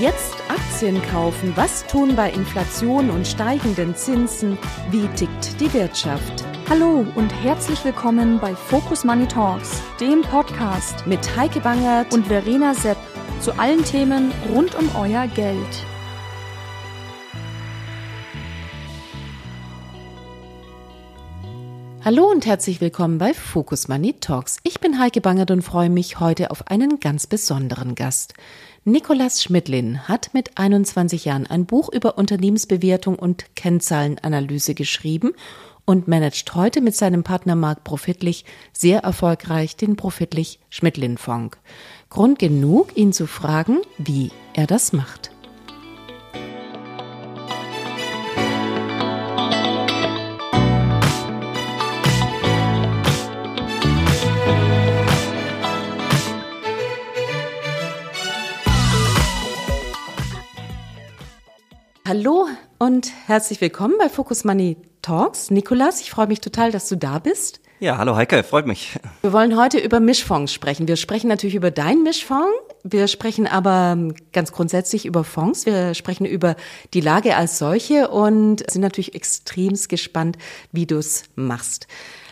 Jetzt Aktien kaufen. Was tun bei Inflation und steigenden Zinsen? Wie tickt die Wirtschaft? Hallo und herzlich willkommen bei Focus Money Talks, dem Podcast mit Heike Bangert und Verena Sepp zu allen Themen rund um euer Geld. Hallo und herzlich willkommen bei Focus Money Talks. Ich bin Heike Bangert und freue mich heute auf einen ganz besonderen Gast. Nikolas Schmidlin hat mit 21 Jahren ein Buch über Unternehmensbewertung und Kennzahlenanalyse geschrieben und managt heute mit seinem Partner Marc Profitlich sehr erfolgreich den Profitlich Schmidlin Fonds. Grund genug, ihn zu fragen, wie er das macht. Hallo und herzlich willkommen bei Focus Money Talks. Nikolas, ich freue mich total, dass du da bist. Ja, hallo Heike, freut mich. Wir wollen heute über Mischfonds sprechen. Wir sprechen natürlich über deinen Mischfonds. Wir sprechen aber ganz grundsätzlich über Fonds. Wir sprechen über die Lage als solche und sind natürlich extremst gespannt, wie du es machst.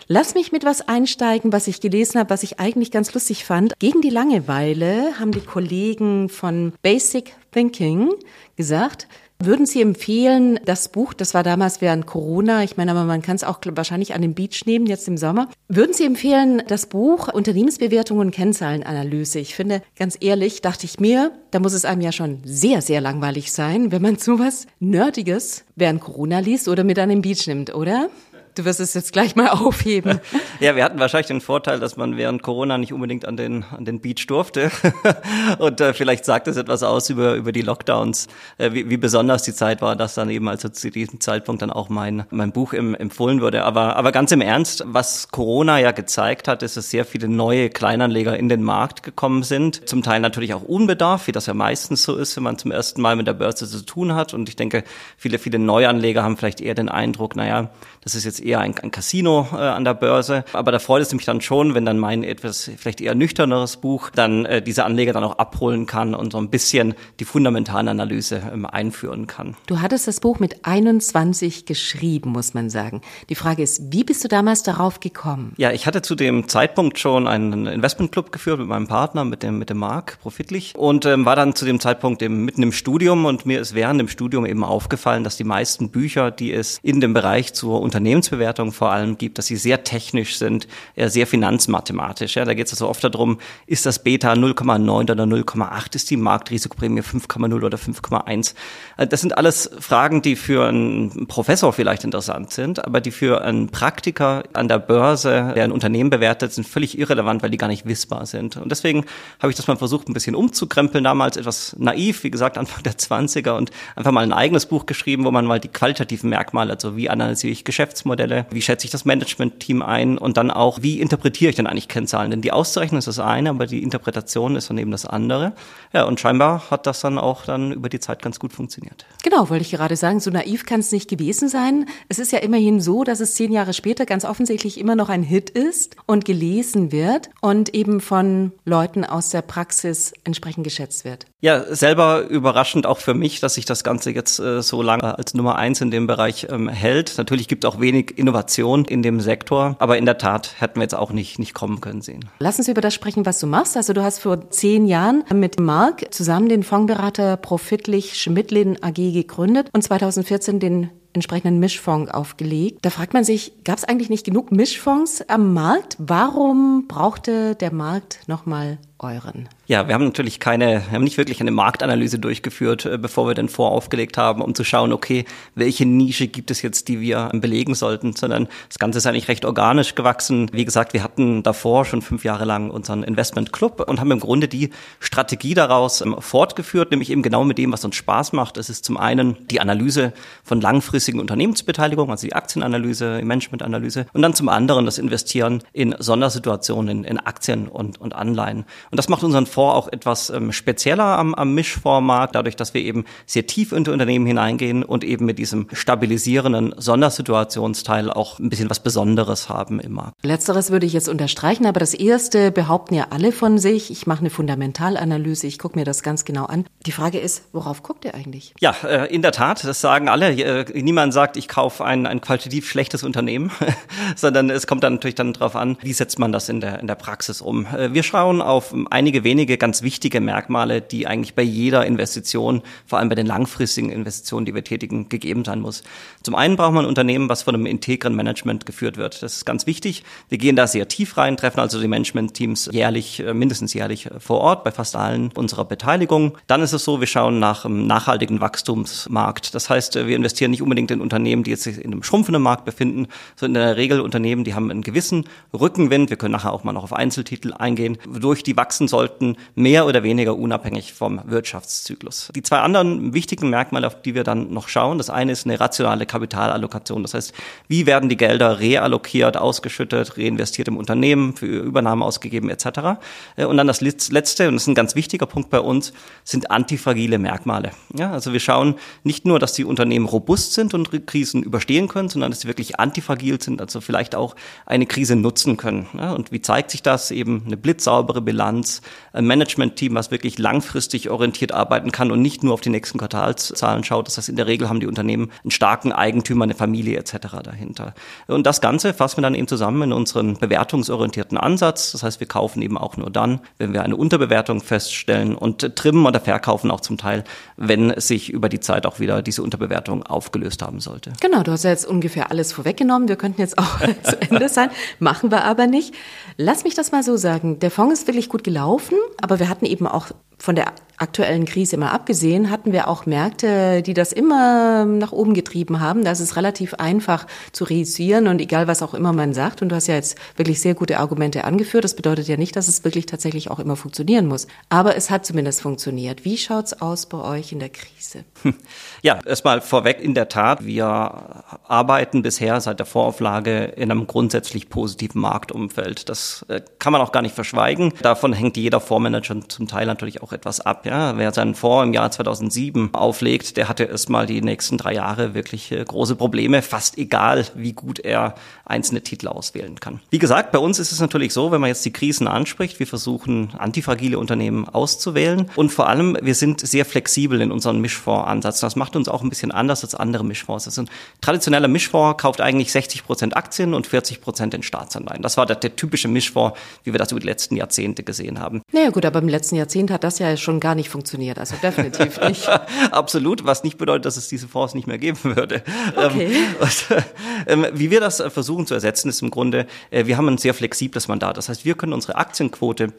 Lass mich mit was einsteigen, was ich gelesen habe, was ich eigentlich ganz lustig fand. Gegen die Langeweile haben die Kollegen von Basic Thinking gesagt, würden Sie empfehlen, das Buch, das war damals während Corona, ich meine, aber man kann es auch wahrscheinlich an den Beach nehmen, jetzt im Sommer. Würden Sie empfehlen, das Buch Unternehmensbewertung und Kennzahlenanalyse? Ich finde, ganz ehrlich, dachte ich mir, da muss es einem ja schon sehr, sehr langweilig sein, wenn man sowas Nerdiges während Corona liest oder mit an den Beach nimmt, oder? Du wirst es jetzt gleich mal aufheben. Ja, wir hatten wahrscheinlich den Vorteil, dass man während Corona nicht unbedingt an den, an den Beach durfte. Und äh, vielleicht sagt es etwas aus über, über die Lockdowns, äh, wie, wie besonders die Zeit war, dass dann eben also zu diesem Zeitpunkt dann auch mein, mein Buch im, empfohlen wurde. Aber, aber ganz im Ernst, was Corona ja gezeigt hat, ist, dass sehr viele neue Kleinanleger in den Markt gekommen sind. Zum Teil natürlich auch unbedarf, wie das ja meistens so ist, wenn man zum ersten Mal mit der Börse zu tun hat. Und ich denke, viele, viele Neuanleger haben vielleicht eher den Eindruck, naja, das ist jetzt eher ein, ein Casino äh, an der Börse. Aber da freut es mich dann schon, wenn dann mein etwas vielleicht eher nüchterneres Buch dann äh, diese Anleger dann auch abholen kann und so ein bisschen die fundamentale Analyse ähm, einführen kann. Du hattest das Buch mit 21 geschrieben, muss man sagen. Die Frage ist, wie bist du damals darauf gekommen? Ja, ich hatte zu dem Zeitpunkt schon einen Investmentclub geführt mit meinem Partner, mit dem, mit dem Marc Profitlich und ähm, war dann zu dem Zeitpunkt eben mitten im Studium und mir ist während dem Studium eben aufgefallen, dass die meisten Bücher, die es in dem Bereich zur Unternehmensbewertung vor allem gibt, dass sie sehr technisch sind, sehr finanzmathematisch. Ja, da geht es also oft darum, ist das Beta 0,9 oder 0,8, ist die Marktrisikoprämie 5,0 oder 5,1. Also das sind alles Fragen, die für einen Professor vielleicht interessant sind, aber die für einen Praktiker an der Börse, der ein Unternehmen bewertet, sind völlig irrelevant, weil die gar nicht wissbar sind. Und deswegen habe ich das mal versucht, ein bisschen umzukrempeln, damals etwas naiv, wie gesagt, Anfang der 20er und einfach mal ein eigenes Buch geschrieben, wo man mal die qualitativen Merkmale, also wie analysiere ich Geschäfte, Geschäftsmodelle, wie schätze ich das Management-Team ein und dann auch, wie interpretiere ich denn eigentlich Kennzahlen? Denn die Auszeichnung ist das eine, aber die Interpretation ist dann eben das andere. Ja, und scheinbar hat das dann auch dann über die Zeit ganz gut funktioniert. Genau, wollte ich gerade sagen, so naiv kann es nicht gewesen sein. Es ist ja immerhin so, dass es zehn Jahre später ganz offensichtlich immer noch ein Hit ist und gelesen wird und eben von Leuten aus der Praxis entsprechend geschätzt wird. Ja, selber überraschend auch für mich, dass sich das Ganze jetzt äh, so lange als Nummer eins in dem Bereich ähm, hält. Natürlich gibt es auch wenig Innovation in dem Sektor. Aber in der Tat hätten wir jetzt auch nicht, nicht kommen können sehen. Lass uns über das sprechen, was du machst. Also du hast vor zehn Jahren mit Marc zusammen den Fondsberater Profitlich Schmidlin AG gegründet und 2014 den entsprechenden Mischfonds aufgelegt. Da fragt man sich, gab es eigentlich nicht genug Mischfonds am Markt? Warum brauchte der Markt nochmal euren? Ja, wir haben natürlich keine, wir haben nicht wirklich eine Marktanalyse durchgeführt, äh, bevor wir den Fonds aufgelegt haben, um zu schauen, okay, welche Nische gibt es jetzt, die wir belegen sollten, sondern das Ganze ist eigentlich recht organisch gewachsen. Wie gesagt, wir hatten davor schon fünf Jahre lang unseren Investment Club und haben im Grunde die Strategie daraus ähm, fortgeführt, nämlich eben genau mit dem, was uns Spaß macht. Es ist zum einen die Analyse von langfristigen langfristigen Unternehmensbeteiligung, also die Aktienanalyse, die Managementanalyse und dann zum anderen das Investieren in Sondersituationen, in Aktien und, und Anleihen. Und das macht unseren Fonds auch etwas ähm, spezieller am, am Mischfondsmarkt, dadurch, dass wir eben sehr tief in die Unternehmen hineingehen und eben mit diesem stabilisierenden Sondersituationsteil auch ein bisschen was Besonderes haben im Markt. Letzteres würde ich jetzt unterstreichen, aber das erste behaupten ja alle von sich. Ich mache eine Fundamentalanalyse, ich gucke mir das ganz genau an. Die Frage ist, worauf guckt ihr eigentlich? Ja, äh, in der Tat, das sagen alle. Äh, niemand sagt, ich kaufe ein, ein qualitativ schlechtes Unternehmen, sondern es kommt dann natürlich dann darauf an, wie setzt man das in der, in der Praxis um. Äh, wir schauen auf einige wenige ganz wichtige Merkmale, die eigentlich bei jeder Investition, vor allem bei den langfristigen Investitionen, die wir tätigen, gegeben sein muss. Zum einen braucht man ein Unternehmen, was von einem integren Management geführt wird. Das ist ganz wichtig. Wir gehen da sehr tief rein, treffen also die Management-Teams jährlich, mindestens jährlich vor Ort bei fast allen unserer Beteiligung. Dann ist es so, wir schauen nach einem nachhaltigen Wachstumsmarkt. Das heißt, wir investieren nicht unbedingt in Unternehmen, die jetzt sich in einem schrumpfenden Markt befinden, sondern in der Regel Unternehmen, die haben einen gewissen Rückenwind. Wir können nachher auch mal noch auf Einzeltitel eingehen, wodurch die wachsen sollten, mehr oder weniger unabhängig vom Wirtschaftszyklus. Die zwei anderen wichtigen Merkmale, auf die wir dann noch schauen, das eine ist eine rationale Kapitalallokation. Das heißt, wie werden die Gelder reallokiert, ausgeschüttet, reinvestiert im Unternehmen, für Übernahme ausgegeben etc. Und dann das letzte, und das ist ein ganz wichtiger Punkt bei uns, sind antifragile Merkmale. Ja, also wir schauen nicht nur, dass die Unternehmen robust sind und Krisen überstehen können, sondern dass sie wirklich antifragil sind, also vielleicht auch eine Krise nutzen können. Ja, und wie zeigt sich das? Eben eine blitzsaubere Bilanz, ein Management-Team, was wirklich langfristig orientiert arbeiten kann und nicht nur auf die nächsten Quartalszahlen schaut. Das heißt, in der Regel haben die Unternehmen einen starken Eigentümer, eine Familie etc. dahinter. Und das Ganze fassen wir dann eben zusammen in unseren bewertungsorientierten Ansatz. Das heißt, wir kaufen eben auch nur dann, wenn wir eine Unterbewertung feststellen und trimmen oder verkaufen auch zum Teil, wenn sich über die Zeit auch wieder diese Unterbewertung aufgelöst haben sollte. Genau, du hast ja jetzt ungefähr alles vorweggenommen. Wir könnten jetzt auch zu Ende sein, machen wir aber nicht. Lass mich das mal so sagen. Der Fonds ist wirklich gut gelaufen, aber wir hatten eben auch von der aktuellen Krise mal abgesehen, hatten wir auch Märkte, die das immer nach oben getrieben haben. Da ist es relativ einfach zu reüssieren und egal, was auch immer man sagt. Und du hast ja jetzt wirklich sehr gute Argumente angeführt. Das bedeutet ja nicht, dass es wirklich tatsächlich auch immer funktionieren muss. Aber es hat zumindest funktioniert. Wie schaut's aus bei euch in der Krise? Ja, erstmal vorweg in der Tat. Wir arbeiten bisher seit der Vorauflage in einem grundsätzlich positiven Marktumfeld. Das äh, kann man auch gar nicht verschweigen. Davon hängt jeder Fondsmanager zum Teil natürlich auch etwas ab. Ja, wer seinen Fonds im Jahr 2007 auflegt, der hatte erstmal die nächsten drei Jahre wirklich äh, große Probleme, fast egal, wie gut er einzelne Titel auswählen kann. Wie gesagt, bei uns ist es natürlich so, wenn man jetzt die Krisen anspricht, wir versuchen antifragile Unternehmen auszuwählen und vor allem wir sind sehr flexibel in unseren Mischfondsansatz. Das macht uns auch ein bisschen anders als andere Mischfonds. Ist ein traditioneller Mischfonds kauft eigentlich 60 Prozent Aktien und 40 Prozent in Staatsanleihen. Das war der, der typische Mischfonds, wie wir das über die letzten Jahrzehnte gesehen haben. Naja gut, aber im letzten Jahrzehnt hat das ja schon gar nicht funktioniert. Also definitiv nicht. Absolut, was nicht bedeutet, dass es diese Fonds nicht mehr geben würde. Okay. Ähm, wie wir das versuchen zu ersetzen, ist im Grunde, äh, wir haben ein sehr flexibles Mandat. Das heißt, wir können unsere Aktienquote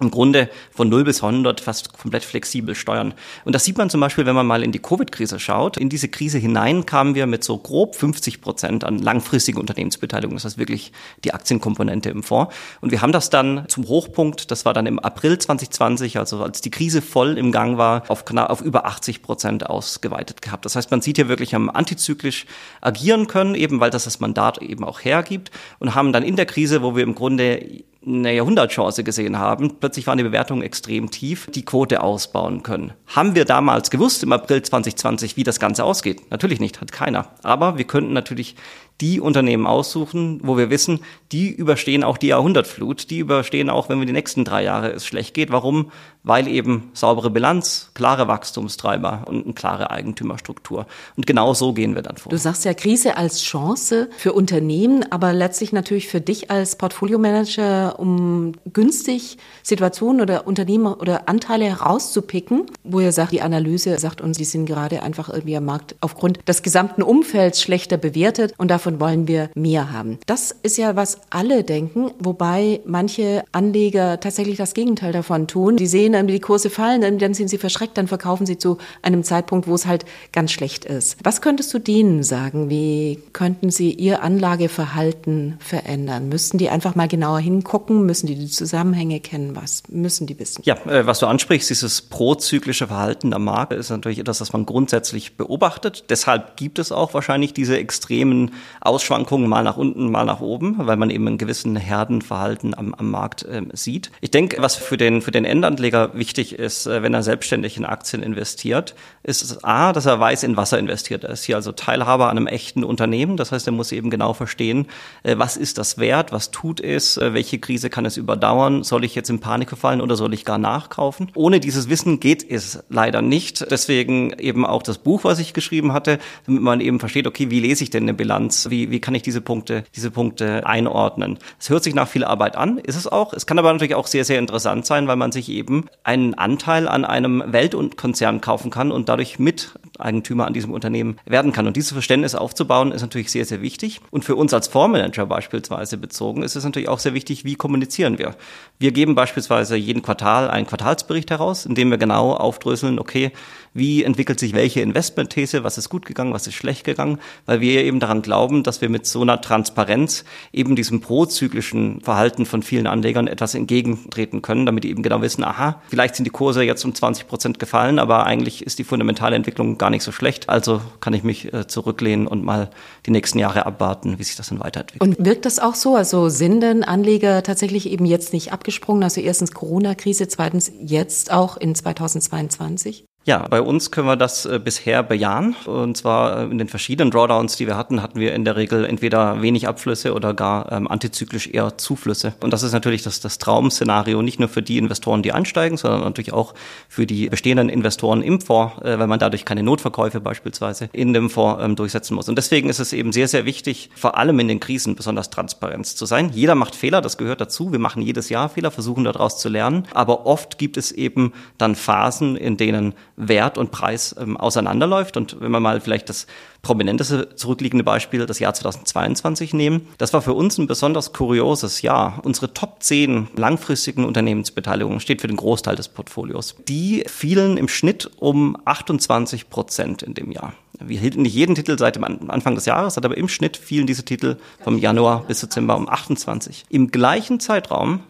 im Grunde von 0 bis 100 fast komplett flexibel steuern. Und das sieht man zum Beispiel, wenn man mal in die Covid-Krise schaut. In diese Krise hinein kamen wir mit so grob 50 Prozent an langfristigen Unternehmensbeteiligung. Das heißt wirklich die Aktienkomponente im Fonds. Und wir haben das dann zum Hochpunkt, das war dann im April 2020, also als die Krise voll im Gang war, auf, auf über 80 Prozent ausgeweitet gehabt. Das heißt, man sieht hier wirklich, haben antizyklisch agieren können, eben weil das das Mandat eben auch hergibt und haben dann in der Krise, wo wir im Grunde eine Jahrhundertchance gesehen haben. Plötzlich waren die Bewertungen extrem tief, die Quote ausbauen können. Haben wir damals gewusst im April 2020, wie das Ganze ausgeht? Natürlich nicht, hat keiner. Aber wir könnten natürlich die Unternehmen aussuchen, wo wir wissen, die überstehen auch die Jahrhundertflut, die überstehen auch, wenn wir die nächsten drei Jahre es schlecht geht. Warum? Weil eben saubere Bilanz, klare Wachstumstreiber und eine klare Eigentümerstruktur. Und genau so gehen wir dann vor. Du sagst ja Krise als Chance für Unternehmen, aber letztlich natürlich für dich als Portfoliomanager, um günstig Situationen oder Unternehmen oder Anteile herauszupicken, wo ihr sagt, die Analyse sagt uns, die sind gerade einfach irgendwie am Markt aufgrund des gesamten Umfelds schlechter bewertet und davon davon wollen wir mehr haben. Das ist ja, was alle denken, wobei manche Anleger tatsächlich das Gegenteil davon tun. Die sehen, die Kurse fallen, dann sind sie verschreckt, dann verkaufen sie zu einem Zeitpunkt, wo es halt ganz schlecht ist. Was könntest du denen sagen? Wie könnten sie ihr Anlageverhalten verändern? Müssten die einfach mal genauer hingucken? Müssen die die Zusammenhänge kennen? Was müssen die wissen? Ja, äh, was du ansprichst, dieses prozyklische Verhalten am Markt ist natürlich etwas, was man grundsätzlich beobachtet. Deshalb gibt es auch wahrscheinlich diese extremen Ausschwankungen mal nach unten, mal nach oben, weil man eben einen gewissen Herdenverhalten am, am Markt äh, sieht. Ich denke, was für den, für den Endanleger wichtig ist, äh, wenn er selbstständig in Aktien investiert, ist A, dass er weiß, in was er investiert. Er ist hier also Teilhaber an einem echten Unternehmen. Das heißt, er muss eben genau verstehen, äh, was ist das wert, was tut es, äh, welche Krise kann es überdauern, soll ich jetzt in Panik verfallen oder soll ich gar nachkaufen? Ohne dieses Wissen geht es leider nicht. Deswegen eben auch das Buch, was ich geschrieben hatte, damit man eben versteht, okay, wie lese ich denn eine Bilanz? Wie, wie kann ich diese Punkte, diese Punkte einordnen? Es hört sich nach viel Arbeit an, ist es auch. Es kann aber natürlich auch sehr, sehr interessant sein, weil man sich eben einen Anteil an einem Weltkonzern kaufen kann und dadurch Miteigentümer an diesem Unternehmen werden kann. Und dieses Verständnis aufzubauen, ist natürlich sehr, sehr wichtig. Und für uns als Fondsmanager beispielsweise bezogen, ist es natürlich auch sehr wichtig, wie kommunizieren wir. Wir geben beispielsweise jeden Quartal einen Quartalsbericht heraus, in dem wir genau aufdröseln, okay, wie entwickelt sich welche Investmentthese, was ist gut gegangen, was ist schlecht gegangen, weil wir eben daran glauben, dass wir mit so einer Transparenz eben diesem prozyklischen Verhalten von vielen Anlegern etwas entgegentreten können, damit die eben genau wissen, aha, vielleicht sind die Kurse jetzt um 20 Prozent gefallen, aber eigentlich ist die fundamentale Entwicklung gar nicht so schlecht, also kann ich mich äh, zurücklehnen und mal die nächsten Jahre abwarten, wie sich das dann weiterentwickelt. Und wirkt das auch so? Also sind denn Anleger tatsächlich eben jetzt nicht abgesprungen? Also erstens Corona-Krise, zweitens jetzt auch in 2022? Ja, bei uns können wir das äh, bisher bejahen. Und zwar äh, in den verschiedenen Drawdowns, die wir hatten, hatten wir in der Regel entweder wenig Abflüsse oder gar ähm, antizyklisch eher Zuflüsse. Und das ist natürlich das, das Traum-Szenario, nicht nur für die Investoren, die einsteigen, sondern natürlich auch für die bestehenden Investoren im Fonds, äh, weil man dadurch keine Notverkäufe beispielsweise in dem Fonds ähm, durchsetzen muss. Und deswegen ist es eben sehr, sehr wichtig, vor allem in den Krisen besonders Transparenz zu sein. Jeder macht Fehler, das gehört dazu. Wir machen jedes Jahr Fehler, versuchen daraus zu lernen. Aber oft gibt es eben dann Phasen, in denen Wert und Preis ähm, auseinanderläuft. Und wenn wir mal vielleicht das prominenteste zurückliegende Beispiel, das Jahr 2022 nehmen, das war für uns ein besonders kurioses Jahr. Unsere Top 10 langfristigen Unternehmensbeteiligungen steht für den Großteil des Portfolios. Die fielen im Schnitt um 28 Prozent in dem Jahr. Wir hielten nicht jeden Titel seit dem Anfang des Jahres, aber im Schnitt fielen diese Titel vom Januar bis Dezember um 28. Im gleichen Zeitraum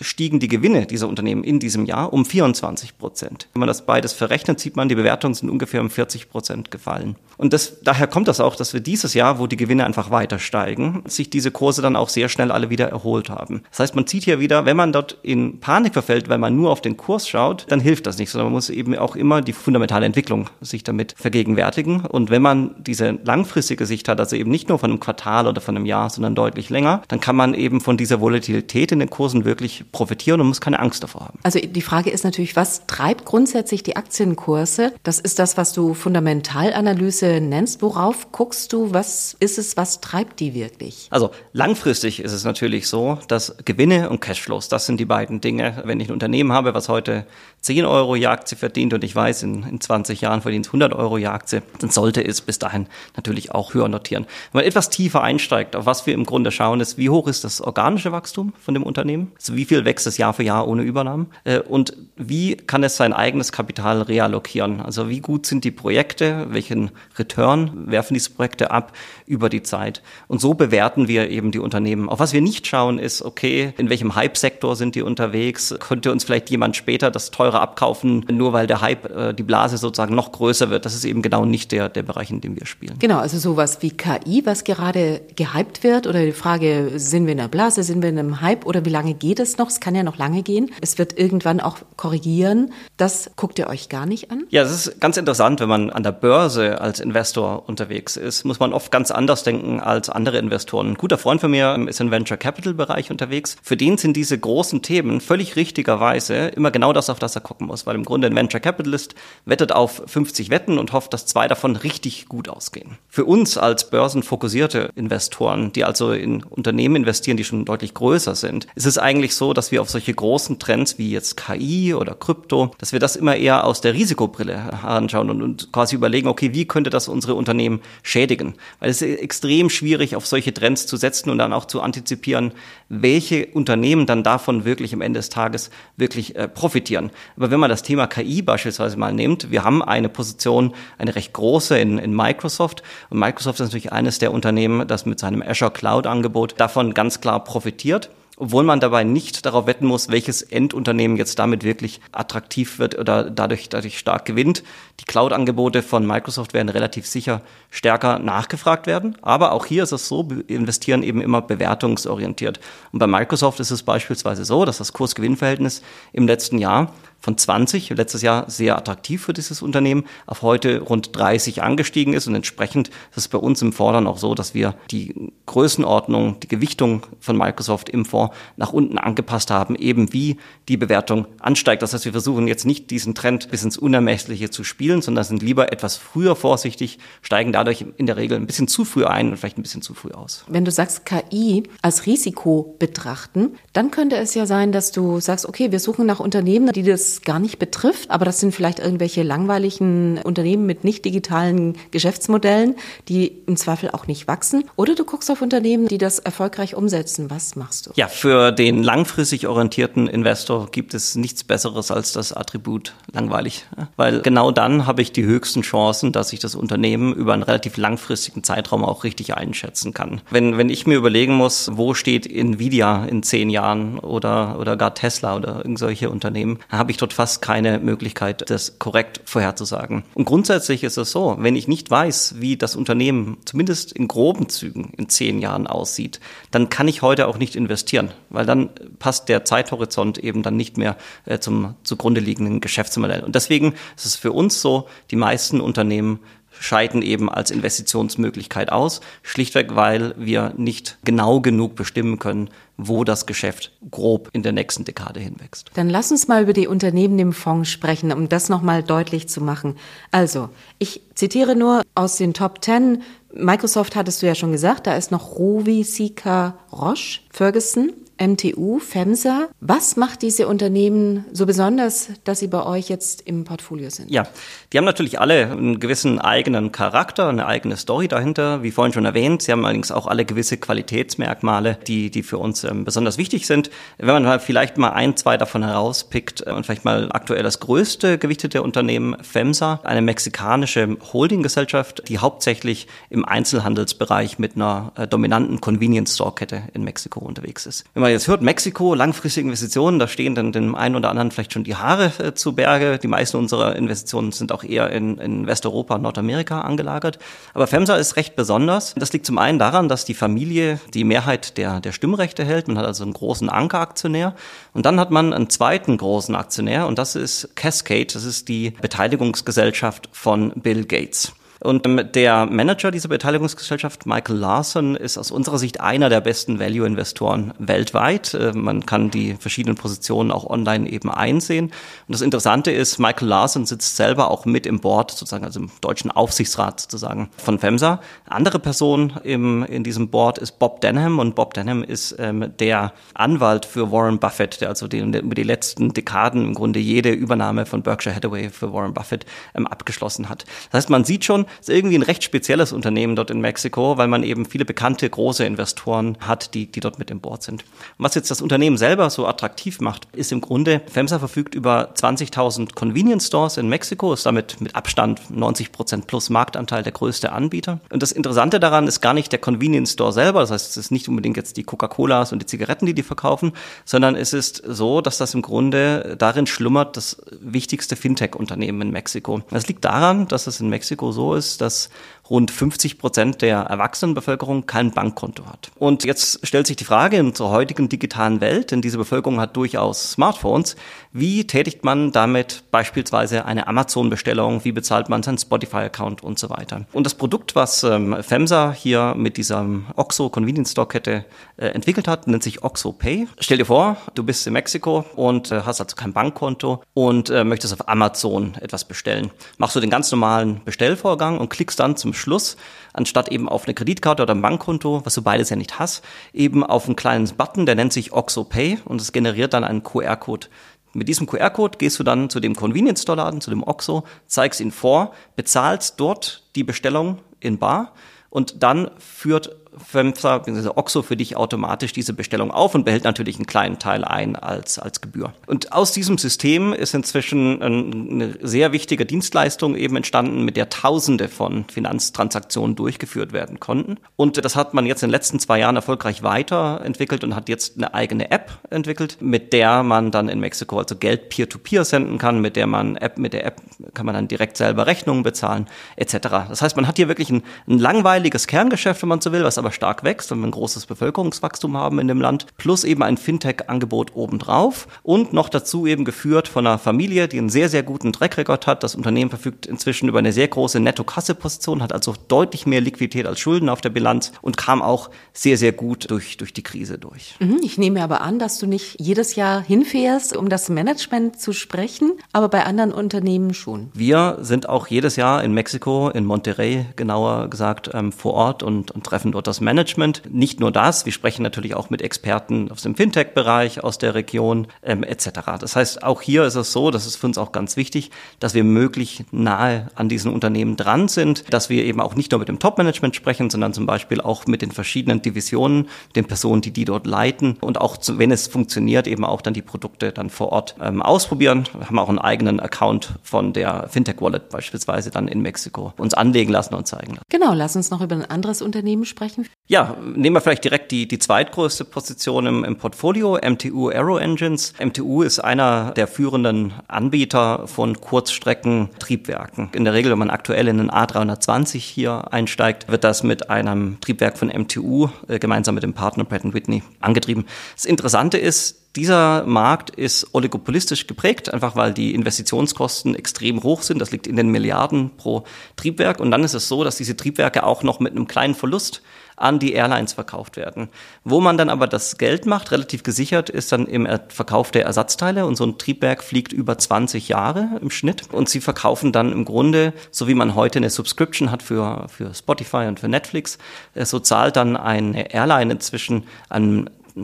stiegen die Gewinne dieser Unternehmen in diesem Jahr um 24 Prozent. Wenn man das beides verrechnet, sieht man, die Bewertungen sind ungefähr um 40 Prozent gefallen. Und das, daher kommt das auch, dass wir dieses Jahr, wo die Gewinne einfach weiter steigen, sich diese Kurse dann auch sehr schnell alle wieder erholt haben. Das heißt, man sieht hier wieder, wenn man dort in Panik verfällt, weil man nur auf den Kurs schaut, dann hilft das nicht, sondern man muss eben auch immer die fundamentale Entwicklung sich damit vergegenwärtigen. Und wenn man diese langfristige Sicht hat, also eben nicht nur von einem Quartal oder von einem Jahr, sondern deutlich länger, dann kann man eben von dieser Volatilität in den Kursen wirklich profitieren und muss keine Angst davor haben. Also die Frage ist natürlich, was treibt grundsätzlich die Aktienkurse? Das ist das, was du Fundamentalanalyse nennst. Worauf guckst du? Was ist es, was treibt die wirklich? Also langfristig ist es natürlich so, dass Gewinne und Cashflows, das sind die beiden Dinge. Wenn ich ein Unternehmen habe, was heute 10 Euro je Aktie verdient und ich weiß, in, in 20 Jahren verdient es 100 Euro je Aktie, dann sollte es bis dahin natürlich auch höher notieren. Wenn man etwas tiefer einsteigt, auf was wir im Grunde schauen, ist, wie hoch ist das organische Wachstum von dem Unternehmen? Also wie viel wächst es Jahr für Jahr ohne Übernahmen? Äh, und wie kann es sein eigenes Kapital reallokieren? Also wie gut sind die Projekte? Welchen Return werfen diese Projekte ab über die Zeit? Und so bewerten wir eben die Unternehmen. Auf was wir nicht schauen, ist, okay, in welchem Hype-Sektor sind die unterwegs? Könnte uns vielleicht jemand später das teure teure abkaufen, nur weil der Hype, äh, die Blase sozusagen noch größer wird. Das ist eben genau nicht der, der Bereich, in dem wir spielen. Genau, also sowas wie KI, was gerade gehypt wird oder die Frage, sind wir in einer Blase, sind wir in einem Hype oder wie lange geht es noch? Es kann ja noch lange gehen. Es wird irgendwann auch korrigieren. Das guckt ihr euch gar nicht an? Ja, das ist ganz interessant, wenn man an der Börse als Investor unterwegs ist, muss man oft ganz anders denken als andere Investoren. Ein guter Freund von mir ist im Venture Capital Bereich unterwegs. Für den sind diese großen Themen völlig richtigerweise immer genau das, auf das er gucken muss, weil im Grunde ein Venture Capitalist wettet auf 50 Wetten und hofft, dass zwei davon richtig gut ausgehen. Für uns als börsenfokussierte Investoren, die also in Unternehmen investieren, die schon deutlich größer sind, ist es eigentlich so, dass wir auf solche großen Trends wie jetzt KI oder Krypto, dass wir das immer eher aus der Risikobrille anschauen und, und quasi überlegen, okay, wie könnte das unsere Unternehmen schädigen? Weil es ist extrem schwierig, auf solche Trends zu setzen und dann auch zu antizipieren, welche Unternehmen dann davon wirklich am Ende des Tages wirklich äh, profitieren. Aber wenn man das Thema KI beispielsweise mal nimmt, wir haben eine Position, eine recht große in, in Microsoft und Microsoft ist natürlich eines der Unternehmen, das mit seinem Azure Cloud Angebot davon ganz klar profitiert obwohl man dabei nicht darauf wetten muss, welches Endunternehmen jetzt damit wirklich attraktiv wird oder dadurch, dadurch stark gewinnt. Die Cloud-Angebote von Microsoft werden relativ sicher stärker nachgefragt werden. Aber auch hier ist es so, wir investieren eben immer bewertungsorientiert. Und bei Microsoft ist es beispielsweise so, dass das Kurs-Gewinn-Verhältnis im letzten Jahr von 20, letztes Jahr sehr attraktiv für dieses Unternehmen, auf heute rund 30 angestiegen ist. Und entsprechend ist es bei uns im Fordern auch so, dass wir die Größenordnung, die Gewichtung von Microsoft im Fonds nach unten angepasst haben, eben wie die Bewertung ansteigt. Das heißt, wir versuchen jetzt nicht diesen Trend bis ins Unermessliche zu spielen, sondern sind lieber etwas früher vorsichtig, steigen dadurch in der Regel ein bisschen zu früh ein und vielleicht ein bisschen zu früh aus. Wenn du sagst, KI als Risiko betrachten, dann könnte es ja sein, dass du sagst, okay, wir suchen nach Unternehmen, die das gar nicht betrifft, aber das sind vielleicht irgendwelche langweiligen Unternehmen mit nicht digitalen Geschäftsmodellen, die im Zweifel auch nicht wachsen. Oder du guckst auf Unternehmen, die das erfolgreich umsetzen. Was machst du? Ja, für den langfristig orientierten Investor gibt es nichts Besseres als das Attribut langweilig. Weil genau dann habe ich die höchsten Chancen, dass ich das Unternehmen über einen relativ langfristigen Zeitraum auch richtig einschätzen kann. Wenn, wenn ich mir überlegen muss, wo steht Nvidia in zehn Jahren oder, oder gar Tesla oder irgendwelche Unternehmen, habe ich dort fast keine Möglichkeit, das korrekt vorherzusagen. Und grundsätzlich ist es so, wenn ich nicht weiß, wie das Unternehmen zumindest in groben Zügen in zehn Jahren aussieht, dann kann ich heute auch nicht investieren, weil dann passt der Zeithorizont eben dann nicht mehr äh, zum zugrunde liegenden Geschäftsmodell. Und deswegen ist es für uns so, die meisten Unternehmen scheiden eben als Investitionsmöglichkeit aus, schlichtweg weil wir nicht genau genug bestimmen können, wo das Geschäft grob in der nächsten Dekade hinwächst. Dann lass uns mal über die Unternehmen im Fonds sprechen, um das nochmal deutlich zu machen. Also, ich zitiere nur aus den Top Ten. Microsoft hattest du ja schon gesagt, da ist noch Rovi, Sika, Roche, Ferguson, MTU, FEMSA. Was macht diese Unternehmen so besonders, dass sie bei euch jetzt im Portfolio sind? Ja, die haben natürlich alle einen gewissen eigenen Charakter, eine eigene Story dahinter, wie vorhin schon erwähnt. Sie haben allerdings auch alle gewisse Qualitätsmerkmale, die, die für uns ähm, besonders wichtig sind. Wenn man vielleicht mal ein, zwei davon herauspickt äh, und vielleicht mal aktuell das größte gewichtete Unternehmen, FEMSA, eine mexikanische Holdinggesellschaft, die hauptsächlich im Einzelhandelsbereich mit einer äh, dominanten Convenience-Store-Kette in Mexiko unterwegs ist. Wenn man jetzt hört, Mexiko, langfristige Investitionen, da stehen dann dem einen oder anderen vielleicht schon die Haare äh, zu Berge. Die meisten unserer Investitionen sind auch eher in, in Westeuropa, Nordamerika angelagert. Aber FEMSA ist recht besonders. Das liegt zum einen daran, dass die Familie die Mehrheit der, der Stimmrechte hält. Man hat also einen großen Ankeraktionär. Und dann hat man einen zweiten großen Aktionär und das ist Cascade. Das ist die Beteiligungsgesellschaft von Bill Gates. Und der Manager dieser Beteiligungsgesellschaft, Michael Larson, ist aus unserer Sicht einer der besten Value-Investoren weltweit. Äh, man kann die verschiedenen Positionen auch online eben einsehen. Und das Interessante ist, Michael Larson sitzt selber auch mit im Board, sozusagen, also im deutschen Aufsichtsrat sozusagen von FEMSA. Andere Person im, in diesem Board ist Bob Denham und Bob Denham ist ähm, der Anwalt für Warren Buffett, der also die, über die letzten Dekaden im Grunde jede Übernahme von Berkshire Hathaway für Warren Buffett ähm, abgeschlossen hat. Das heißt, man sieht schon, ist irgendwie ein recht spezielles Unternehmen dort in Mexiko, weil man eben viele bekannte große Investoren hat, die, die dort mit im Board sind. Und was jetzt das Unternehmen selber so attraktiv macht, ist im Grunde, FEMSA verfügt über 20.000 Convenience Stores in Mexiko, ist damit mit Abstand 90 Prozent plus Marktanteil der größte Anbieter. Und das Interessante daran ist gar nicht der Convenience Store selber, das heißt, es ist nicht unbedingt jetzt die Coca-Colas und die Zigaretten, die die verkaufen, sondern es ist so, dass das im Grunde darin schlummert, das wichtigste Fintech-Unternehmen in Mexiko. Das liegt daran, dass es in Mexiko so ist, dass rund 50 Prozent der Erwachsenenbevölkerung kein Bankkonto hat. Und jetzt stellt sich die Frage in unserer heutigen digitalen Welt, denn diese Bevölkerung hat durchaus Smartphones, wie tätigt man damit beispielsweise eine Amazon-Bestellung, wie bezahlt man seinen Spotify-Account und so weiter. Und das Produkt, was ähm, FEMSA hier mit diesem OXO Convenience Store Kette äh, entwickelt hat, nennt sich OXO Pay. Stell dir vor, du bist in Mexiko und äh, hast also kein Bankkonto und äh, möchtest auf Amazon etwas bestellen. Machst du den ganz normalen Bestellvorgang und klickst dann zum Schluss, anstatt eben auf eine Kreditkarte oder ein Bankkonto, was du beides ja nicht hast, eben auf einen kleinen Button, der nennt sich OXO Pay und es generiert dann einen QR-Code mit diesem QR-Code gehst du dann zu dem Convenience Store Laden, zu dem OXO, zeigst ihn vor, bezahlst dort die Bestellung in Bar und dann führt FEMSA bzw. OXO für dich automatisch diese Bestellung auf und behält natürlich einen kleinen Teil ein als, als Gebühr. Und aus diesem System ist inzwischen eine sehr wichtige Dienstleistung eben entstanden, mit der Tausende von Finanztransaktionen durchgeführt werden konnten. Und das hat man jetzt in den letzten zwei Jahren erfolgreich weiterentwickelt und hat jetzt eine eigene App entwickelt, mit der man dann in Mexiko also Geld peer-to-peer -peer senden kann, mit der man App, mit der App kann man dann direkt selber Rechnungen bezahlen, etc. Das heißt, man hat hier wirklich ein, ein langweiliges Kerngeschäft, wenn man so will, was aber aber stark wächst und wir ein großes Bevölkerungswachstum haben in dem Land, plus eben ein Fintech-Angebot obendrauf und noch dazu eben geführt von einer Familie, die einen sehr, sehr guten Trackrecord hat. Das Unternehmen verfügt inzwischen über eine sehr große Netto-Kasse-Position, hat also deutlich mehr Liquidität als Schulden auf der Bilanz und kam auch sehr, sehr gut durch, durch die Krise durch. Mhm, ich nehme aber an, dass du nicht jedes Jahr hinfährst, um das Management zu sprechen, aber bei anderen Unternehmen schon. Wir sind auch jedes Jahr in Mexiko, in Monterrey genauer gesagt, ähm, vor Ort und, und treffen dort das das Management. Nicht nur das, wir sprechen natürlich auch mit Experten aus dem Fintech-Bereich, aus der Region ähm, etc. Das heißt, auch hier ist es so, das ist für uns auch ganz wichtig, dass wir möglich nahe an diesen Unternehmen dran sind, dass wir eben auch nicht nur mit dem Top-Management sprechen, sondern zum Beispiel auch mit den verschiedenen Divisionen, den Personen, die die dort leiten und auch, wenn es funktioniert, eben auch dann die Produkte dann vor Ort ähm, ausprobieren. Wir haben auch einen eigenen Account von der Fintech Wallet beispielsweise dann in Mexiko uns anlegen lassen und zeigen lassen. Genau, lass uns noch über ein anderes Unternehmen sprechen. Ja, nehmen wir vielleicht direkt die, die zweitgrößte Position im, im Portfolio, MTU Aero Engines. MTU ist einer der führenden Anbieter von Kurzstreckentriebwerken. In der Regel, wenn man aktuell in den A320 hier einsteigt, wird das mit einem Triebwerk von MTU äh, gemeinsam mit dem Partner Pratt Whitney angetrieben. Das Interessante ist, dieser Markt ist oligopolistisch geprägt, einfach weil die Investitionskosten extrem hoch sind. Das liegt in den Milliarden pro Triebwerk. Und dann ist es so, dass diese Triebwerke auch noch mit einem kleinen Verlust an die Airlines verkauft werden. Wo man dann aber das Geld macht, relativ gesichert, ist dann im Verkauf der Ersatzteile. Und so ein Triebwerk fliegt über 20 Jahre im Schnitt. Und sie verkaufen dann im Grunde, so wie man heute eine Subscription hat für, für Spotify und für Netflix, äh, so zahlt dann eine Airline inzwischen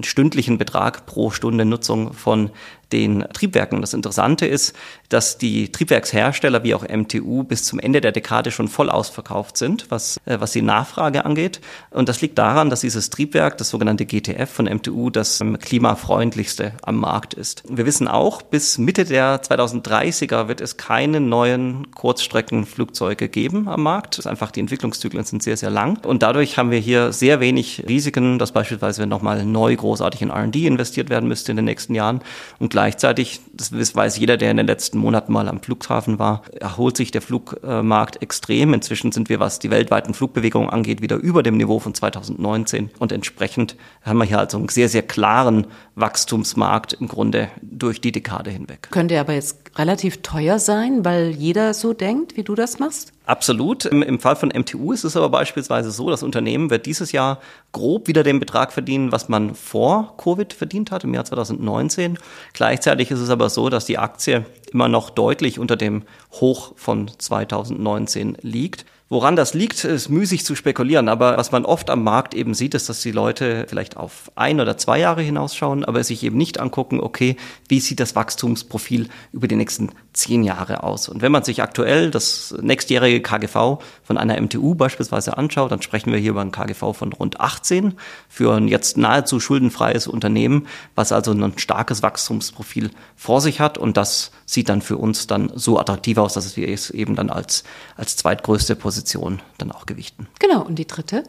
stündlichen Betrag pro Stunde Nutzung von den Triebwerken. Das Interessante ist, dass die Triebwerkshersteller wie auch MTU bis zum Ende der Dekade schon voll ausverkauft sind, was, äh, was die Nachfrage angeht. Und das liegt daran, dass dieses Triebwerk, das sogenannte GTF von MTU, das klimafreundlichste am Markt ist. Wir wissen auch, bis Mitte der 2030er wird es keine neuen Kurzstreckenflugzeuge geben am Markt. Das ist einfach die Entwicklungszyklen sind sehr, sehr lang. Und dadurch haben wir hier sehr wenig Risiken, dass beispielsweise nochmal neu großartig in R&D investiert werden müsste in den nächsten Jahren. Und gleichzeitig, das weiß jeder, der in den letzten Monaten mal am Flughafen war, erholt sich der Flugmarkt extrem. Inzwischen sind wir, was die weltweiten Flugbewegungen angeht, wieder über dem Niveau von 2019. Und entsprechend haben wir hier also einen sehr, sehr klaren Wachstumsmarkt im Grunde durch die Dekade hinweg. Könnte aber jetzt relativ teuer sein, weil jeder so denkt, wie du das machst? Absolut. Im, Im, Fall von MTU ist es aber beispielsweise so, das Unternehmen wird dieses Jahr grob wieder den Betrag verdienen, was man vor Covid verdient hat, im Jahr 2019. Gleichzeitig ist es aber so, dass die Aktie immer noch deutlich unter dem Hoch von 2019 liegt. Woran das liegt, ist müßig zu spekulieren. Aber was man oft am Markt eben sieht, ist, dass die Leute vielleicht auf ein oder zwei Jahre hinausschauen, aber sich eben nicht angucken, okay, wie sieht das Wachstumsprofil über die nächsten zehn Jahre aus? Und wenn man sich aktuell das nächstjährige KGV von einer MTU beispielsweise anschaut, dann sprechen wir hier über ein KGV von rund 18 für ein jetzt nahezu schuldenfreies Unternehmen, was also ein starkes Wachstumsprofil vor sich hat. Und das sieht dann für uns dann so attraktiv aus, dass wir es eben dann als, als zweitgrößte Position Position dann auch gewichten. Genau, und die dritte?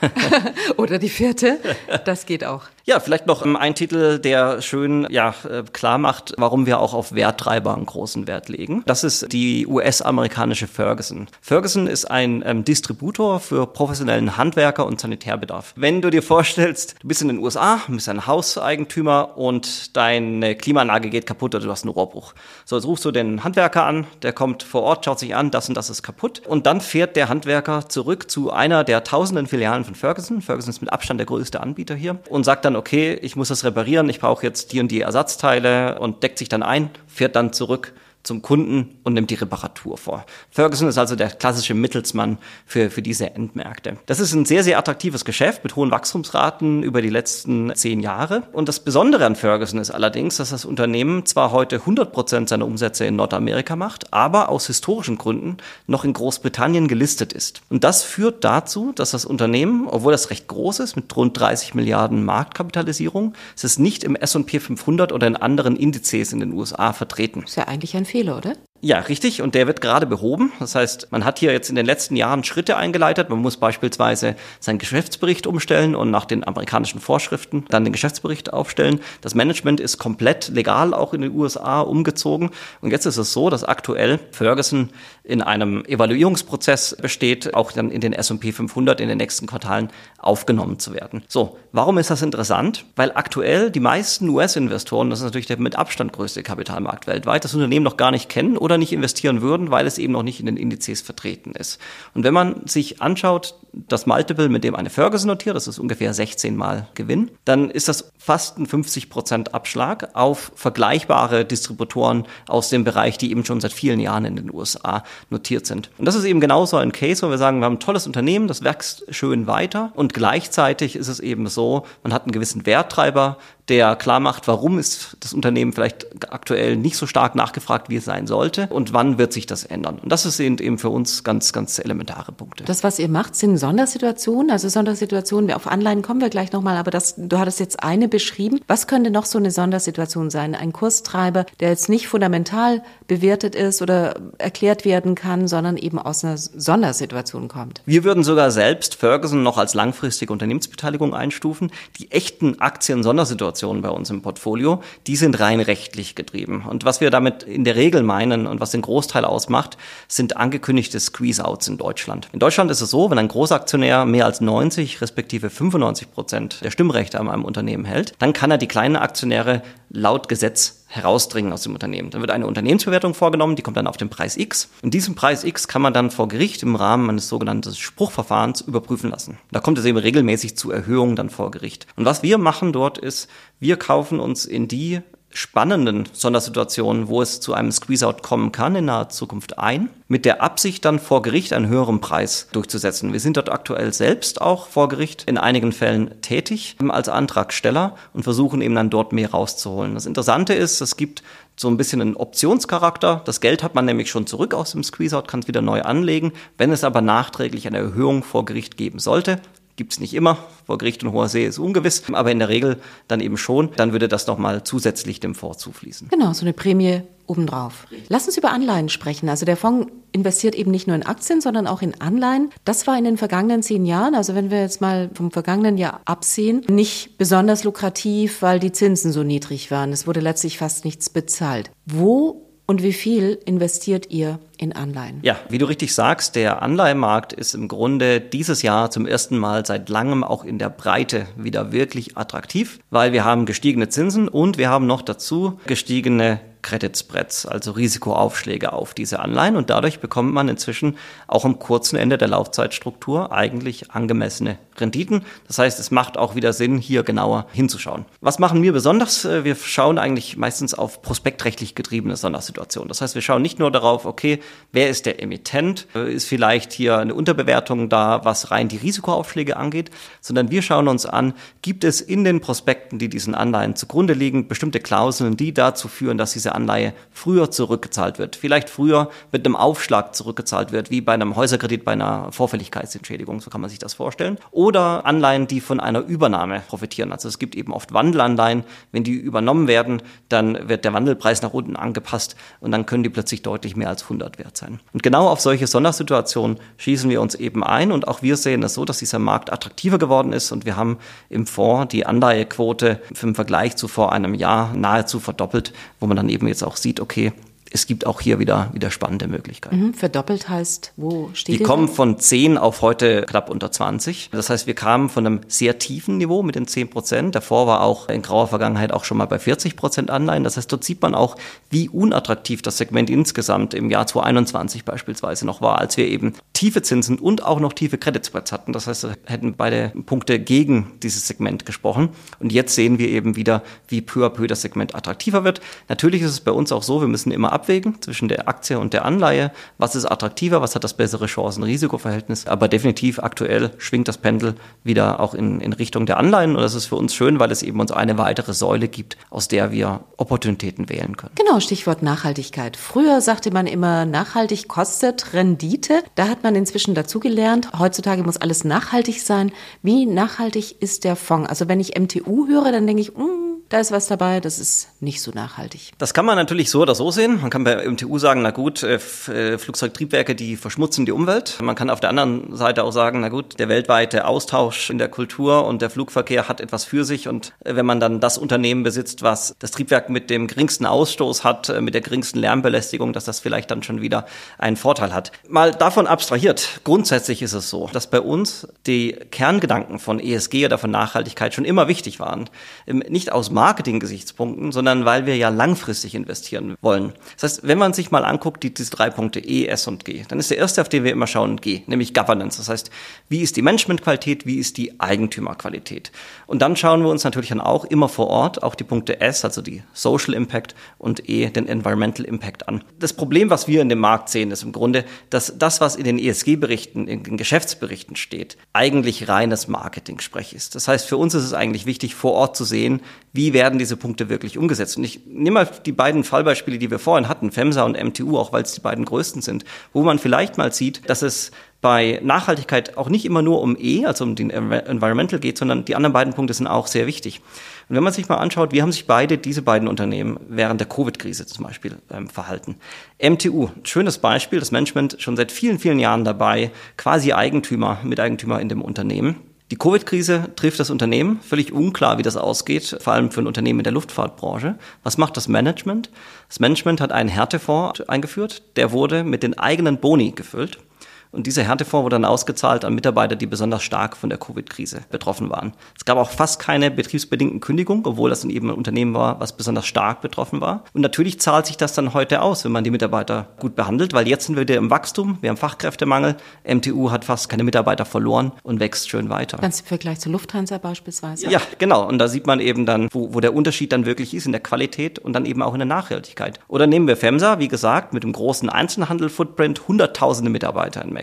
Oder die vierte? Das geht auch. Ja, vielleicht noch ähm, ein Titel, der schön ja, äh, klar macht, warum wir auch auf Werttreiber einen großen Wert legen. Das ist die US-amerikanische Ferguson. Ferguson ist ein ähm, Distributor für professionellen Handwerker und Sanitärbedarf. Wenn du dir vorstellst, du bist in den USA, bist ein Hauseigentümer und deine Klimaanlage geht kaputt oder du hast einen Rohrbruch. So, jetzt rufst du den Handwerker an, der kommt vor Ort, schaut sich an, das und das ist kaputt. Und dann fährt der Handwerker zurück zu einer der tausenden Filialen von Ferguson. Ferguson ist mit Abstand der größte Anbieter hier und sagt dann, okay, ich muss das reparieren, ich brauche jetzt die und die Ersatzteile und deckt sich dann ein, fährt dann zurück zum Kunden und nimmt die Reparatur vor. Ferguson ist also der klassische Mittelsmann für, für diese Endmärkte. Das ist ein sehr, sehr attraktives Geschäft mit hohen Wachstumsraten über die letzten zehn Jahre. Und das Besondere an Ferguson ist allerdings, dass das Unternehmen zwar heute 100 Prozent seiner Umsätze in Nordamerika macht, aber aus historischen Gründen noch in Großbritannien gelistet ist. Und das führt dazu, dass das Unternehmen, obwohl das recht groß ist, mit rund 30 Milliarden Marktkapitalisierung, es ist nicht im S&P 500 oder in anderen Indizes in den USA vertreten. Ist ja eigentlich ein Fehler, oder? Ja, richtig. Und der wird gerade behoben. Das heißt, man hat hier jetzt in den letzten Jahren Schritte eingeleitet. Man muss beispielsweise seinen Geschäftsbericht umstellen und nach den amerikanischen Vorschriften dann den Geschäftsbericht aufstellen. Das Management ist komplett legal auch in den USA umgezogen. Und jetzt ist es so, dass aktuell Ferguson in einem Evaluierungsprozess besteht, auch dann in den S&P 500 in den nächsten Quartalen aufgenommen zu werden. So, warum ist das interessant? Weil aktuell die meisten US-Investoren, das ist natürlich der mit Abstand größte Kapitalmarkt weltweit, das Unternehmen noch gar nicht kennen oder nicht investieren würden, weil es eben noch nicht in den Indizes vertreten ist. Und wenn man sich anschaut, das Multiple, mit dem eine Ferguson notiert, das ist ungefähr 16 Mal Gewinn, dann ist das fast ein 50 Prozent Abschlag auf vergleichbare Distributoren aus dem Bereich, die eben schon seit vielen Jahren in den USA notiert sind. Und das ist eben genauso ein Case, wo wir sagen, wir haben ein tolles Unternehmen, das wächst schön weiter und gleichzeitig ist es eben so, man hat einen gewissen Werttreiber, der klar macht, warum ist das Unternehmen vielleicht aktuell nicht so stark nachgefragt, wie es sein sollte und wann wird sich das ändern. Und das sind eben für uns ganz, ganz elementare Punkte. Das, was ihr macht, sind Sondersituationen. Also Sondersituationen, auf Anleihen kommen wir gleich nochmal, aber das, du hattest jetzt eine beschrieben. Was könnte noch so eine Sondersituation sein? Ein Kurstreiber, der jetzt nicht fundamental bewertet ist oder erklärt werden kann, sondern eben aus einer Sondersituation kommt. Wir würden sogar selbst Ferguson noch als langfristige Unternehmensbeteiligung einstufen. Die echten Aktien-Sondersituationen Situationen bei uns im Portfolio, die sind rein rechtlich getrieben. Und was wir damit in der Regel meinen und was den Großteil ausmacht, sind angekündigte Squeeze-Outs in Deutschland. In Deutschland ist es so, wenn ein Großaktionär mehr als 90 respektive 95 Prozent der Stimmrechte an einem Unternehmen hält, dann kann er die kleinen Aktionäre laut Gesetz herausdringen aus dem Unternehmen. Dann wird eine Unternehmensbewertung vorgenommen, die kommt dann auf den Preis X. Und diesen Preis X kann man dann vor Gericht im Rahmen eines sogenannten Spruchverfahrens überprüfen lassen. Da kommt es eben regelmäßig zu Erhöhungen dann vor Gericht. Und was wir machen dort ist, wir kaufen uns in die spannenden Sondersituationen, wo es zu einem Squeeze-Out kommen kann in naher Zukunft ein, mit der Absicht dann vor Gericht einen höheren Preis durchzusetzen. Wir sind dort aktuell selbst auch vor Gericht in einigen Fällen tätig als Antragsteller und versuchen eben dann dort mehr rauszuholen. Das Interessante ist, es gibt so ein bisschen einen Optionscharakter. Das Geld hat man nämlich schon zurück aus dem Squeeze-Out, kann es wieder neu anlegen. Wenn es aber nachträglich eine Erhöhung vor Gericht geben sollte, Gibt es nicht immer, vor Gericht und hoher See ist ungewiss, aber in der Regel dann eben schon. Dann würde das nochmal zusätzlich dem Fonds zufließen. Genau, so eine Prämie obendrauf. Lass uns über Anleihen sprechen. Also der Fonds investiert eben nicht nur in Aktien, sondern auch in Anleihen. Das war in den vergangenen zehn Jahren, also wenn wir jetzt mal vom vergangenen Jahr absehen, nicht besonders lukrativ, weil die Zinsen so niedrig waren. Es wurde letztlich fast nichts bezahlt. Wo und wie viel investiert ihr in Anleihen? Ja, wie du richtig sagst, der Anleihenmarkt ist im Grunde dieses Jahr zum ersten Mal seit langem auch in der Breite wieder wirklich attraktiv, weil wir haben gestiegene Zinsen und wir haben noch dazu gestiegene Credit Spreads, also Risikoaufschläge auf diese Anleihen und dadurch bekommt man inzwischen auch am kurzen Ende der Laufzeitstruktur eigentlich angemessene Renditen. Das heißt, es macht auch wieder Sinn, hier genauer hinzuschauen. Was machen wir besonders? Wir schauen eigentlich meistens auf prospektrechtlich getriebene Sondersituationen. Das heißt, wir schauen nicht nur darauf, okay, wer ist der Emittent? Ist vielleicht hier eine Unterbewertung da, was rein die Risikoaufschläge angeht, sondern wir schauen uns an, gibt es in den Prospekten, die diesen Anleihen zugrunde liegen, bestimmte Klauseln, die dazu führen, dass diese diese Anleihe früher zurückgezahlt wird. Vielleicht früher mit einem Aufschlag zurückgezahlt wird, wie bei einem Häuserkredit bei einer Vorfälligkeitsentschädigung, so kann man sich das vorstellen. Oder Anleihen, die von einer Übernahme profitieren. Also es gibt eben oft Wandelanleihen. Wenn die übernommen werden, dann wird der Wandelpreis nach unten angepasst und dann können die plötzlich deutlich mehr als 100 wert sein. Und genau auf solche Sondersituationen schießen wir uns eben ein und auch wir sehen es so, dass dieser Markt attraktiver geworden ist und wir haben im Fonds die Anleihequote im Vergleich zu vor einem Jahr nahezu verdoppelt, wo man dann eben jetzt auch sieht, okay, es gibt auch hier wieder, wieder spannende Möglichkeiten. Mhm, verdoppelt heißt, wo steht Die kommen von 10 auf heute knapp unter 20. Das heißt, wir kamen von einem sehr tiefen Niveau mit den 10 Prozent. Davor war auch in grauer Vergangenheit auch schon mal bei 40 Prozent Anleihen. Das heißt, dort sieht man auch, wie unattraktiv das Segment insgesamt im Jahr 2021 beispielsweise noch war, als wir eben tiefe Zinsen und auch noch tiefe Credit Spreads hatten. Das heißt, hätten beide Punkte gegen dieses Segment gesprochen. Und jetzt sehen wir eben wieder, wie peu à peu das Segment attraktiver wird. Natürlich ist es bei uns auch so, wir müssen immer abwägen zwischen der Aktie und der Anleihe. Was ist attraktiver? Was hat das bessere Chancen-Risikoverhältnis? Aber definitiv aktuell schwingt das Pendel wieder auch in, in Richtung der Anleihen. Und das ist für uns schön, weil es eben uns eine weitere Säule gibt, aus der wir Opportunitäten wählen können. Genau, Stichwort Nachhaltigkeit. Früher sagte man immer, nachhaltig kostet Rendite. Da hat man inzwischen dazugelernt. Heutzutage muss alles nachhaltig sein. Wie nachhaltig ist der Fonds? Also wenn ich MTU höre, dann denke ich, mm, da ist was dabei, das ist nicht so nachhaltig. Das kann man natürlich so oder so sehen. Man kann bei MTU sagen, na gut, äh, äh, Flugzeugtriebwerke, die verschmutzen die Umwelt. Man kann auf der anderen Seite auch sagen, na gut, der weltweite Austausch in der Kultur und der Flugverkehr hat etwas für sich. Und äh, wenn man dann das Unternehmen besitzt, was das Triebwerk mit dem geringsten Ausstoß hat, mit der geringsten Lärmbelästigung, dass das vielleicht dann schon wieder einen Vorteil hat. Mal davon abstrahiert. Grundsätzlich ist es so, dass bei uns die Kerngedanken von ESG oder von Nachhaltigkeit schon immer wichtig waren. Ähm, nicht aus Marketing-Gesichtspunkten, sondern weil wir ja langfristig investieren wollen. Das heißt, wenn man sich mal anguckt, die, diese drei Punkte E, S und G, dann ist der erste, auf den wir immer schauen, G, nämlich Governance. Das heißt, wie ist die Managementqualität, wie ist die Eigentümerqualität? Und dann schauen wir uns natürlich dann auch immer vor Ort auch die Punkte S, also die Social Impact und E, den Environmental Impact an. Das Problem, was wir in dem Markt sehen, ist im Grunde, dass das, was in den ESG-Berichten, in den Geschäftsberichten steht, eigentlich reines Marketing-Sprech ist. Das heißt, für uns ist es eigentlich wichtig, vor Ort zu sehen, wie werden diese Punkte wirklich umgesetzt? Und ich nehme mal die beiden Fallbeispiele, die wir vorhin hatten, FEMSA und MTU, auch weil es die beiden größten sind, wo man vielleicht mal sieht, dass es bei Nachhaltigkeit auch nicht immer nur um E, also um den Environmental geht, sondern die anderen beiden Punkte sind auch sehr wichtig. Und wenn man sich mal anschaut, wie haben sich beide, diese beiden Unternehmen während der Covid-Krise zum Beispiel ähm, verhalten. MTU, schönes Beispiel, das Management schon seit vielen, vielen Jahren dabei, quasi Eigentümer, Miteigentümer in dem Unternehmen. Die Covid-Krise trifft das Unternehmen, völlig unklar, wie das ausgeht, vor allem für ein Unternehmen in der Luftfahrtbranche. Was macht das Management? Das Management hat einen Härtefonds eingeführt, der wurde mit den eigenen Boni gefüllt. Und dieser Härtefonds wurde dann ausgezahlt an Mitarbeiter, die besonders stark von der Covid-Krise betroffen waren. Es gab auch fast keine betriebsbedingten Kündigungen, obwohl das in eben ein Unternehmen war, was besonders stark betroffen war. Und natürlich zahlt sich das dann heute aus, wenn man die Mitarbeiter gut behandelt, weil jetzt sind wir wieder im Wachstum, wir haben Fachkräftemangel, MTU hat fast keine Mitarbeiter verloren und wächst schön weiter. Ganz im Vergleich zur Lufthansa beispielsweise. Ja, genau. Und da sieht man eben dann, wo, wo der Unterschied dann wirklich ist in der Qualität und dann eben auch in der Nachhaltigkeit. Oder nehmen wir FEMSA, wie gesagt, mit dem großen Einzelhandel-Footprint, hunderttausende Mitarbeiter in Mexiko.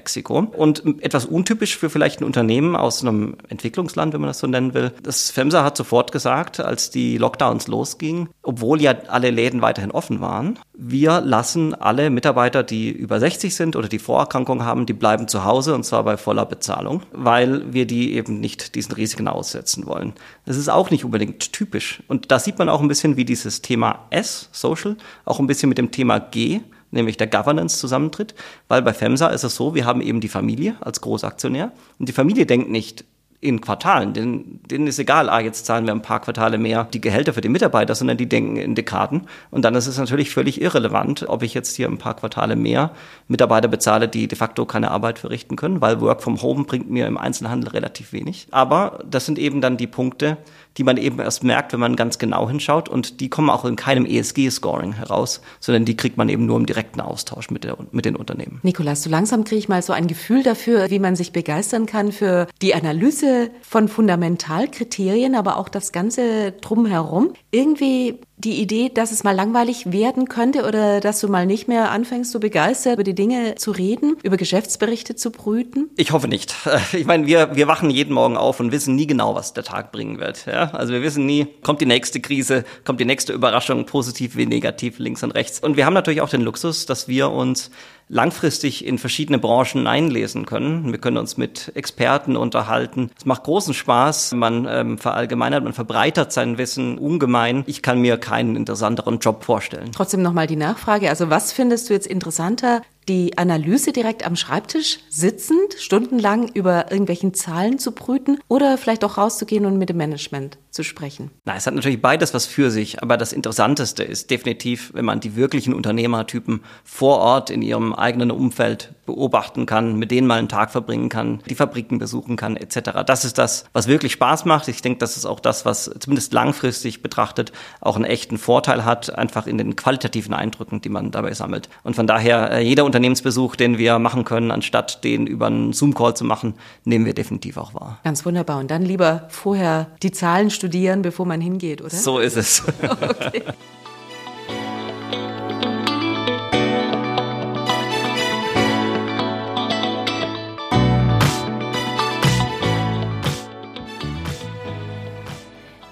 Und etwas untypisch für vielleicht ein Unternehmen aus einem Entwicklungsland, wenn man das so nennen will. Das FEMSA hat sofort gesagt, als die Lockdowns losgingen, obwohl ja alle Läden weiterhin offen waren, wir lassen alle Mitarbeiter, die über 60 sind oder die Vorerkrankungen haben, die bleiben zu Hause und zwar bei voller Bezahlung, weil wir die eben nicht diesen Risiken aussetzen wollen. Das ist auch nicht unbedingt typisch. Und da sieht man auch ein bisschen, wie dieses Thema S, Social, auch ein bisschen mit dem Thema G, nämlich der Governance zusammentritt, weil bei FEMSA ist es so, wir haben eben die Familie als Großaktionär und die Familie denkt nicht, in Quartalen. Denen, denen ist egal, ah, jetzt zahlen wir ein paar Quartale mehr die Gehälter für die Mitarbeiter, sondern die denken in Dekaden. Und dann ist es natürlich völlig irrelevant, ob ich jetzt hier ein paar Quartale mehr Mitarbeiter bezahle, die de facto keine Arbeit verrichten können, weil Work from Home bringt mir im Einzelhandel relativ wenig. Aber das sind eben dann die Punkte, die man eben erst merkt, wenn man ganz genau hinschaut. Und die kommen auch in keinem ESG-Scoring heraus, sondern die kriegt man eben nur im direkten Austausch mit, der, mit den Unternehmen. Nikolas, so langsam kriege ich mal so ein Gefühl dafür, wie man sich begeistern kann für die Analyse von Fundamentalkriterien, aber auch das Ganze drumherum. Irgendwie die Idee, dass es mal langweilig werden könnte oder dass du mal nicht mehr anfängst, so begeistert über die Dinge zu reden, über Geschäftsberichte zu brüten? Ich hoffe nicht. Ich meine, wir, wir wachen jeden Morgen auf und wissen nie genau, was der Tag bringen wird. Ja? Also wir wissen nie, kommt die nächste Krise, kommt die nächste Überraschung, positiv wie negativ, links und rechts. Und wir haben natürlich auch den Luxus, dass wir uns langfristig in verschiedene Branchen einlesen können. Wir können uns mit Experten unterhalten. Es macht großen Spaß. Man ähm, verallgemeinert, man verbreitert sein Wissen ungemein. Ich kann mir keinen interessanteren Job vorstellen. Trotzdem nochmal die Nachfrage. Also was findest du jetzt interessanter? Die Analyse direkt am Schreibtisch sitzend, stundenlang über irgendwelchen Zahlen zu brüten oder vielleicht auch rauszugehen und mit dem Management zu sprechen? Na, es hat natürlich beides was für sich, aber das Interessanteste ist definitiv, wenn man die wirklichen Unternehmertypen vor Ort in ihrem eigenen Umfeld beobachten kann, mit denen mal einen Tag verbringen kann, die Fabriken besuchen kann, etc. Das ist das, was wirklich Spaß macht. Ich denke, das ist auch das, was zumindest langfristig betrachtet auch einen echten Vorteil hat, einfach in den qualitativen Eindrücken, die man dabei sammelt. Und von daher, äh, jeder Unternehmensbesuch, den wir machen können, anstatt den über einen Zoom-Call zu machen, nehmen wir definitiv auch wahr. Ganz wunderbar. Und dann lieber vorher die Zahlen studieren, bevor man hingeht, oder? So ist es. okay.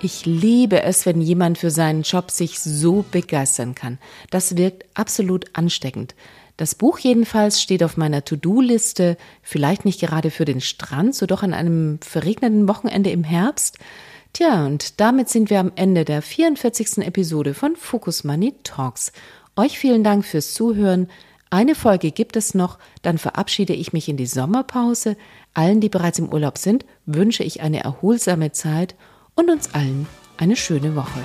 Ich liebe es, wenn jemand für seinen Job sich so begeistern kann. Das wirkt absolut ansteckend. Das Buch jedenfalls steht auf meiner To-Do-Liste, vielleicht nicht gerade für den Strand, so doch an einem verregneten Wochenende im Herbst. Tja, und damit sind wir am Ende der 44. Episode von Focus Money Talks. Euch vielen Dank fürs Zuhören. Eine Folge gibt es noch, dann verabschiede ich mich in die Sommerpause. Allen, die bereits im Urlaub sind, wünsche ich eine erholsame Zeit und uns allen eine schöne Woche.